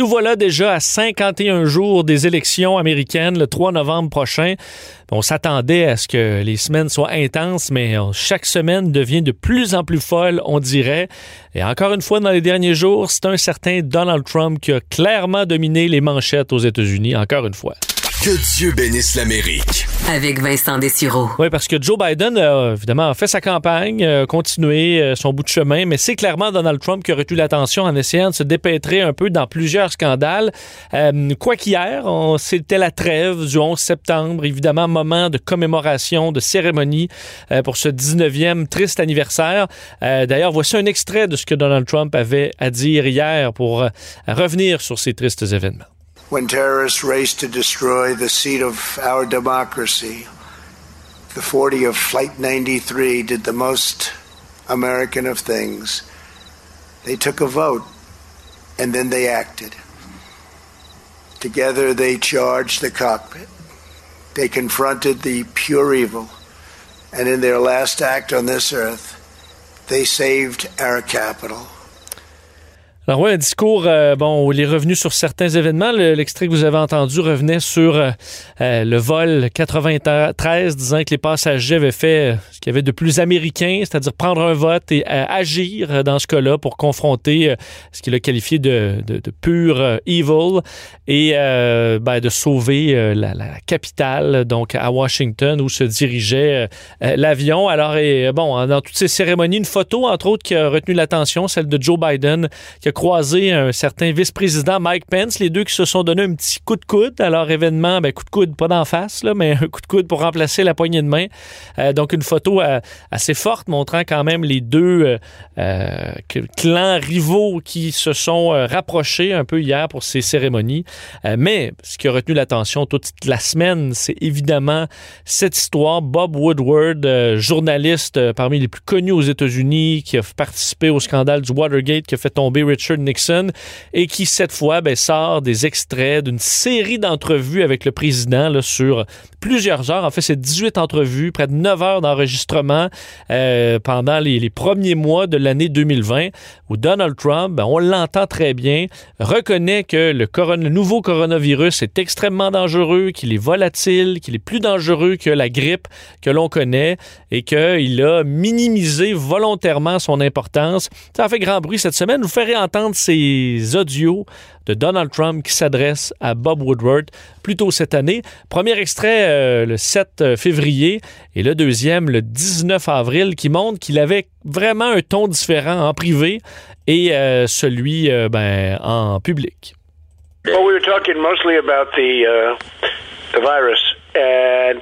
Nous voilà déjà à 51 jours des élections américaines le 3 novembre prochain. On s'attendait à ce que les semaines soient intenses, mais euh, chaque semaine devient de plus en plus folle, on dirait. Et encore une fois, dans les derniers jours, c'est un certain Donald Trump qui a clairement dominé les manchettes aux États-Unis, encore une fois. Que Dieu bénisse l'Amérique. Avec Vincent Dessureau. Oui, parce que Joe Biden, a évidemment, fait sa campagne, a continué euh, son bout de chemin, mais c'est clairement Donald Trump qui a retenu l'attention en essayant de se dépêtrer un peu dans plusieurs scandales. Euh, quoi qu'hier, c'était la trêve du 11 septembre, évidemment, moment de commémoration, de cérémonie euh, pour ce 19e triste anniversaire. D'ailleurs, voici un extrait de ce que Donald Trump avait à dire hier pour revenir sur ces tristes événements. When terrorists raced to destroy the seat of our democracy, the 40 of Flight 93 did the most American of things. They took a vote and then they acted. Together they charged the cockpit. They confronted the pure evil. And in their last act on this earth, they saved our capital. Alors oui, un discours, euh, bon, il est revenu sur certains événements. L'extrait que vous avez entendu revenait sur euh, euh, le vol 93, disant que les passagers avaient fait ce qu'il y avait de plus américain, c'est-à-dire prendre un vote et agir dans ce cas-là pour confronter ce qu'il a qualifié de, pur evil et ben, de sauver la, la, capitale, donc à Washington, où se dirigeait l'avion. Alors, et, bon, dans toutes ces cérémonies, une photo, entre autres, qui a retenu l'attention, celle de Joe Biden, qui a croisé un certain vice-président Mike Pence, les deux qui se sont donné un petit coup de coude à leur événement, ben, coup de coude pas d'en face, là, mais un coup de coude pour remplacer la poignée de main. Euh, donc une photo euh, assez forte montrant quand même les deux euh, clans rivaux qui se sont rapprochés un peu hier pour ces cérémonies. mais ce qui a retenu l'attention toute la semaine, c'est évidemment cette histoire. Bob Woodward, journaliste parmi les plus connus aux États-Unis, qui a participé au scandale du Watergate, qui a fait tomber Richard Nixon et qui, cette fois, ben, sort des extraits d'une série d'entrevues avec le président sur plusieurs heures. En fait, c'est 18 entrevues, près de 9 heures d'enregistrement euh, pendant les, premiers mois de l'année 2020 où Donald Trump, ben, on l'entend très bien, reconnaît que le, le nouveau coronavirus est extrêmement dangereux, qu'il est volatile, qu'il est plus dangereux que la grippe que l'on connaît et qu'il a minimisé volontairement son importance. Ça a fait grand bruit cette semaine. Vous ferez entendre ces audios de Donald Trump qui s'adresse à Bob Woodward plus tôt cette année. Premier extrait euh, le 7 euh, février et le deuxième le 19 avril qui montre qu'il avait vraiment un ton différent en privé et euh, celui ben, en public. Well, we were talking mostly uh, virus and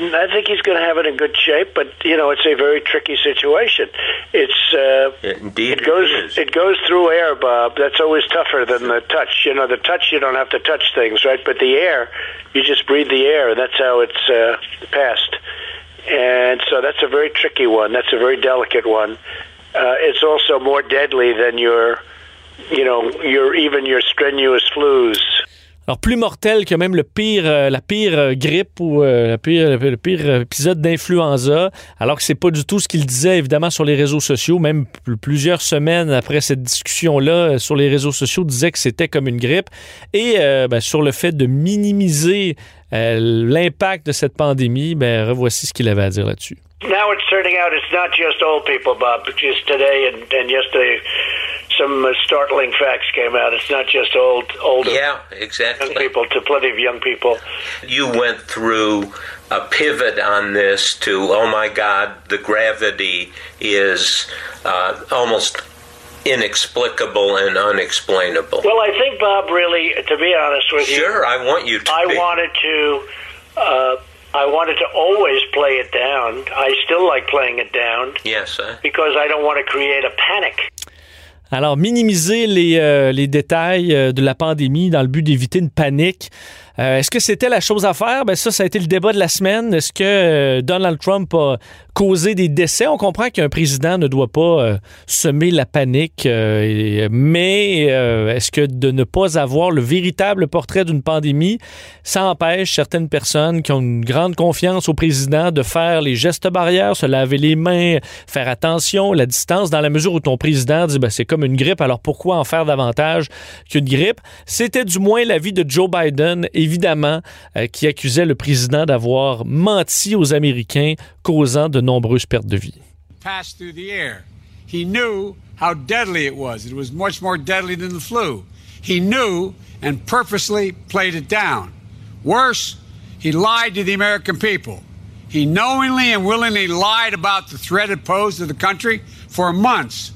I think he's going to have it in good shape, but you know it's a very tricky situation. It's uh, indeed it goes it, it goes through air, Bob. That's always tougher than the touch. You know, the touch you don't have to touch things, right? But the air, you just breathe the air. And that's how it's uh, passed, and so that's a very tricky one. That's a very delicate one. Uh, it's also more deadly than your, you know, your even your strenuous flus. Alors, plus mortel que même le pire, euh, la pire euh, grippe ou euh, le, pire, épisode d'influenza, alors que c'est pas du tout ce qu'il disait, évidemment, sur les réseaux sociaux. Même plusieurs semaines après cette discussion-là, sur les réseaux sociaux, disait que c'était comme une grippe. Et ben, sur le fait de minimiser l'impact de cette pandémie, ben, revoici ce qu'il avait à dire là-dessus. Now it's turning out it's not just old people, Bob. Just today and yesterday, some uh, startling facts came out. It's not just old, older yeah, exactly. young people to plenty of young people. You went through a pivot on this to, oh my God, the gravity is uh, almost inexplicable and unexplainable. Well, I think, Bob, really, to be honest with you, sure, I want you to. I be. wanted to. Uh, I wanted to always play it down. I still like playing it down. Yes, sir. Because I don't want to create a panic. Alors, minimiser les, euh, les détails euh, de la pandémie dans le but d'éviter une panique. Euh, est-ce que c'était la chose à faire? Ben ça, ça a été le débat de la semaine. Est-ce que Donald Trump a causé des décès? On comprend qu'un président ne doit pas semer la panique, mais est-ce que de ne pas avoir le véritable portrait d'une pandémie, ça empêche certaines personnes qui ont une grande confiance au président de faire les gestes barrières, se laver les mains, faire attention, la distance, dans la mesure où ton président dit ben, c'est comme une grippe, alors pourquoi en faire davantage qu'une grippe? C'était du moins l'avis de Joe Biden, euh, qui accusait le président d'avoir menti aux Américains, causant de nombreuses pertes de vie. He knew how deadly it was. It was much more deadly than the flu. He knew and purposely played it down. Worse, he lied to the American people. He knowingly and willingly lied about the threat it posed to the country for months.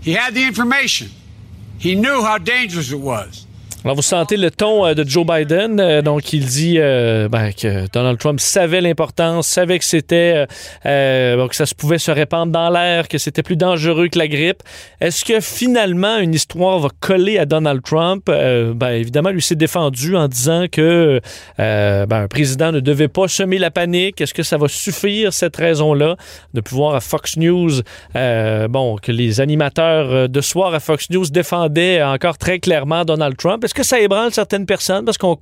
He had the information. He knew how dangerous it was. Vous sentez le ton euh, de Joe Biden. Euh, donc, il dit euh, ben, que Donald Trump savait l'importance, savait que c'était que ça se pouvait se répandre dans l'air, que c'était plus dangereux que la grippe. Est-ce que finalement une histoire va coller à Donald Trump? Ben évidemment, lui s'est défendu en disant que ben, un président ne devait pas semer la panique. Est-ce que ça va suffire cette raison-là de pouvoir à Fox News, bon, que les animateurs de soir à Fox News défendaient encore très clairement Donald Trump? Que ça ébranle certaines personnes? Parce qu'on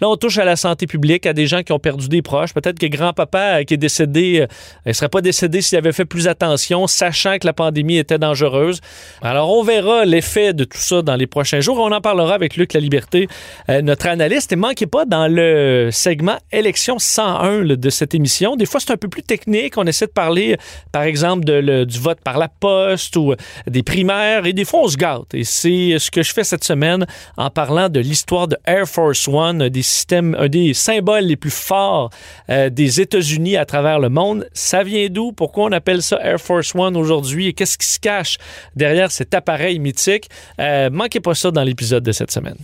là, on touche à la santé publique, à des gens qui ont perdu des proches. Peut-être que grand-papa euh, qui est décédé, euh, il ne serait pas décédé s'il avait fait plus attention, sachant que la pandémie était dangereuse. Alors, on verra l'effet de tout ça dans les prochains jours. On en parlera avec Luc La Liberté, euh, notre analyste. Et manquez pas dans le segment élection 101 de cette émission. Des fois, c'est un peu plus technique. On essaie de parler, par exemple, de, du vote par la poste ou des primaires. Et des fois, on se gâte. Et c'est ce que je fais cette semaine en de l'histoire de Air Force One, un des systèmes, un des symboles les plus forts euh, des États-Unis à travers le monde. Ça vient d'où? Pourquoi on appelle ça Air Force One aujourd'hui? Et qu'est-ce qui se cache derrière cet appareil mythique? Euh, manquez pas ça dans l'épisode de cette semaine.